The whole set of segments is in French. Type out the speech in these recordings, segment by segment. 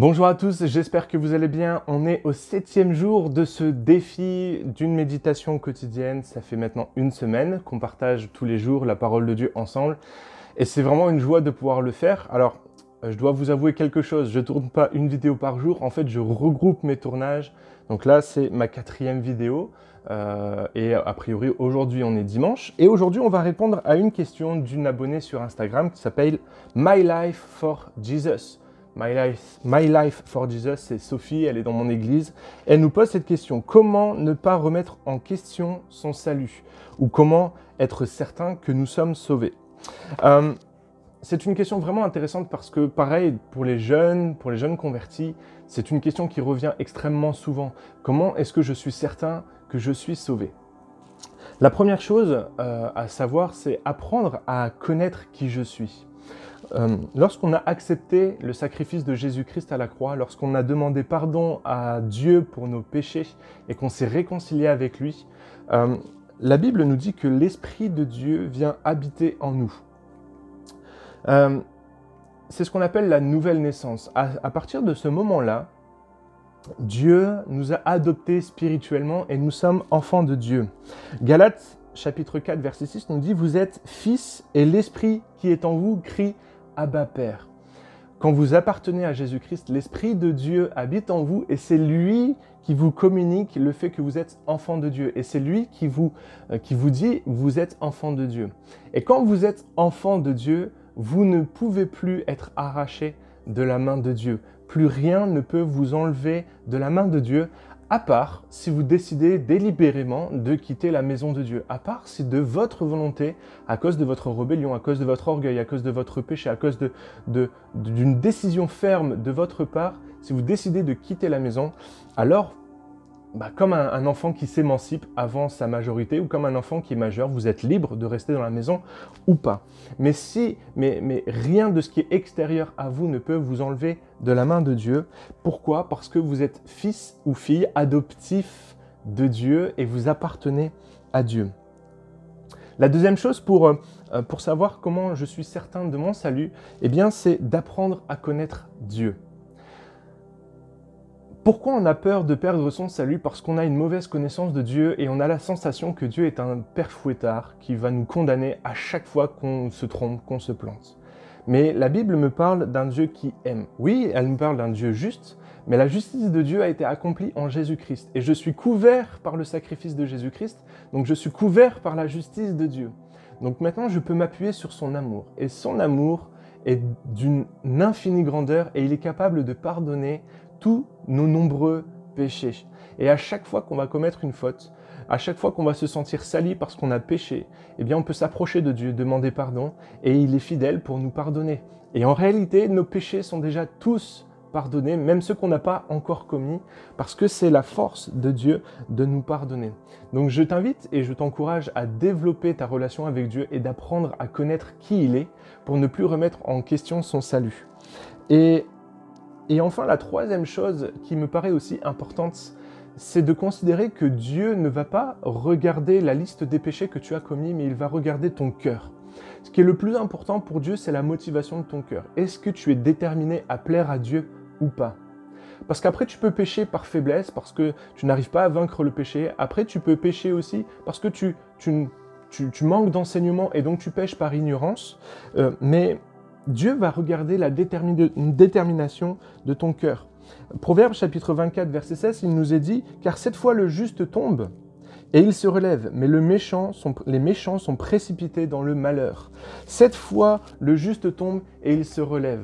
Bonjour à tous, j'espère que vous allez bien. On est au septième jour de ce défi d'une méditation quotidienne. Ça fait maintenant une semaine qu'on partage tous les jours la parole de Dieu ensemble. Et c'est vraiment une joie de pouvoir le faire. Alors, euh, je dois vous avouer quelque chose, je ne tourne pas une vidéo par jour. En fait, je regroupe mes tournages. Donc là, c'est ma quatrième vidéo. Euh, et a priori, aujourd'hui, on est dimanche. Et aujourd'hui, on va répondre à une question d'une abonnée sur Instagram qui s'appelle My Life for Jesus. My Life, My Life for Jesus, c'est Sophie, elle est dans mon église. Elle nous pose cette question. Comment ne pas remettre en question son salut? Ou comment être certain que nous sommes sauvés? Euh, C'est une question vraiment intéressante parce que, pareil, pour les jeunes, pour les jeunes convertis, c'est une question qui revient extrêmement souvent. Comment est-ce que je suis certain que je suis sauvé? La première chose euh, à savoir, c'est apprendre à connaître qui je suis. Euh, lorsqu'on a accepté le sacrifice de Jésus-Christ à la croix, lorsqu'on a demandé pardon à Dieu pour nos péchés et qu'on s'est réconcilié avec lui, euh, la Bible nous dit que l'Esprit de Dieu vient habiter en nous. Euh, c'est ce qu'on appelle la nouvelle naissance. À, à partir de ce moment-là, Dieu nous a adoptés spirituellement et nous sommes enfants de Dieu. Galates chapitre 4 verset 6 nous dit, Vous êtes fils et l'Esprit qui est en vous crie Abba Père. Quand vous appartenez à Jésus-Christ, l'Esprit de Dieu habite en vous et c'est lui qui vous communique le fait que vous êtes enfant de Dieu. Et c'est lui qui vous, euh, qui vous dit, vous êtes enfant de Dieu. Et quand vous êtes enfant de Dieu, vous ne pouvez plus être arraché de la main de Dieu. Plus rien ne peut vous enlever de la main de Dieu à part si vous décidez délibérément de quitter la maison de Dieu, à part si de votre volonté, à cause de votre rébellion, à cause de votre orgueil, à cause de votre péché, à cause d'une décision ferme de votre part, si vous décidez de quitter la maison, alors bah, comme un, enfant qui s'émancipe avant sa majorité ou comme un enfant qui est majeur, vous êtes libre de rester dans la maison ou pas. Mais si, mais, rien de ce qui est extérieur à vous ne peut vous enlever de la main de Dieu. Pourquoi? Parce que vous êtes fils ou fille adoptif de Dieu et vous appartenez à Dieu. La deuxième chose pour, euh, pour savoir comment je suis certain de mon salut, eh bien, c'est d'apprendre à connaître Dieu. Pourquoi on a peur de perdre son salut Parce qu'on a une mauvaise connaissance de Dieu et on a la sensation que Dieu est un père fouettard qui va nous condamner à chaque fois qu'on se trompe, qu'on se plante? Mais la Bible me parle d'un Dieu qui aime. Oui, elle me parle d'un Dieu juste, mais la justice de Dieu a été accomplie en Jésus-Christ. Et je suis couvert par le sacrifice de Jésus-Christ, donc je suis couvert par la justice de Dieu. Donc maintenant, je peux m'appuyer sur son amour. Et son amour est d'une infinie grandeur et il est capable de pardonner tous nos nombreux péchés. Et à chaque fois qu'on va commettre une faute, à chaque fois qu'on va se sentir sali parce qu'on a péché, eh bien on peut s'approcher de Dieu, demander pardon, et il est fidèle pour nous pardonner. Et en réalité, nos péchés sont déjà tous pardonnés, même ceux qu'on n'a pas encore commis, parce que c'est la force de Dieu de nous pardonner. Donc je t'invite et je t'encourage à développer ta relation avec Dieu et d'apprendre à connaître qui il est pour ne plus remettre en question son salut. Et et enfin, la troisième chose qui me paraît aussi importante, c'est de considérer que Dieu ne va pas regarder la liste des péchés que tu as commis, mais il va regarder ton cœur. Ce qui est le plus important pour Dieu, c'est la motivation de ton cœur. Est-ce que tu es déterminé à plaire à Dieu ou pas Parce qu'après, tu peux pécher par faiblesse, parce que tu n'arrives pas à vaincre le péché. Après, tu peux pécher aussi parce que tu, tu, tu, manques d'enseignement et donc tu pêches par ignorance. Euh, mais Dieu va regarder la détermination de ton cœur. Proverbe chapitre 24, verset 16, il nous est dit, car cette fois le juste tombe et il se relève, mais le méchant les méchants sont précipités dans le malheur. Cette fois le juste tombe et il se relève.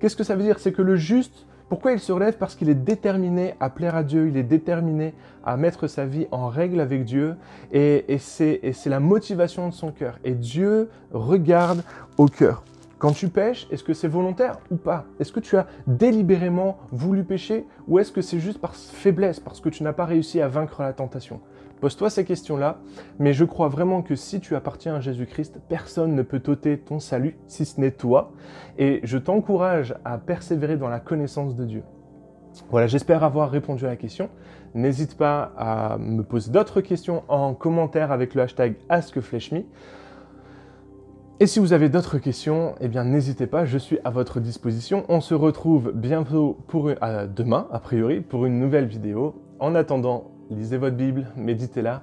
Qu'est-ce que ça veut dire? C'est que le juste, pourquoi il se relève? Parce qu'il est déterminé à plaire à Dieu, il est déterminé à mettre sa vie en règle avec Dieu, et, c'est la motivation de son cœur. Et Dieu regarde au cœur. Quand tu pêches, est-ce que c'est volontaire ou pas? Est-ce que tu as délibérément voulu pêcher? Ou est-ce que c'est juste par faiblesse, parce que tu n'as pas réussi à vaincre la tentation? Pose-toi ces questions-là, mais je crois vraiment que si tu appartiens à Jésus-Christ, personne ne peut t'ôter ton salut si ce n'est toi. Et je t'encourage à persévérer dans la connaissance de Dieu. Voilà, j'espère avoir répondu à la question. N'hésite pas à me poser d'autres questions en commentaire avec le hashtag AskFleshMe. Et si vous avez d'autres questions, eh bien n'hésitez pas, je suis à votre disposition. On se retrouve bientôt pour euh, demain, a priori, pour une nouvelle vidéo. En attendant, lisez votre Bible, méditez-la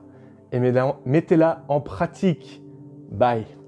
et mettez-la en pratique. Bye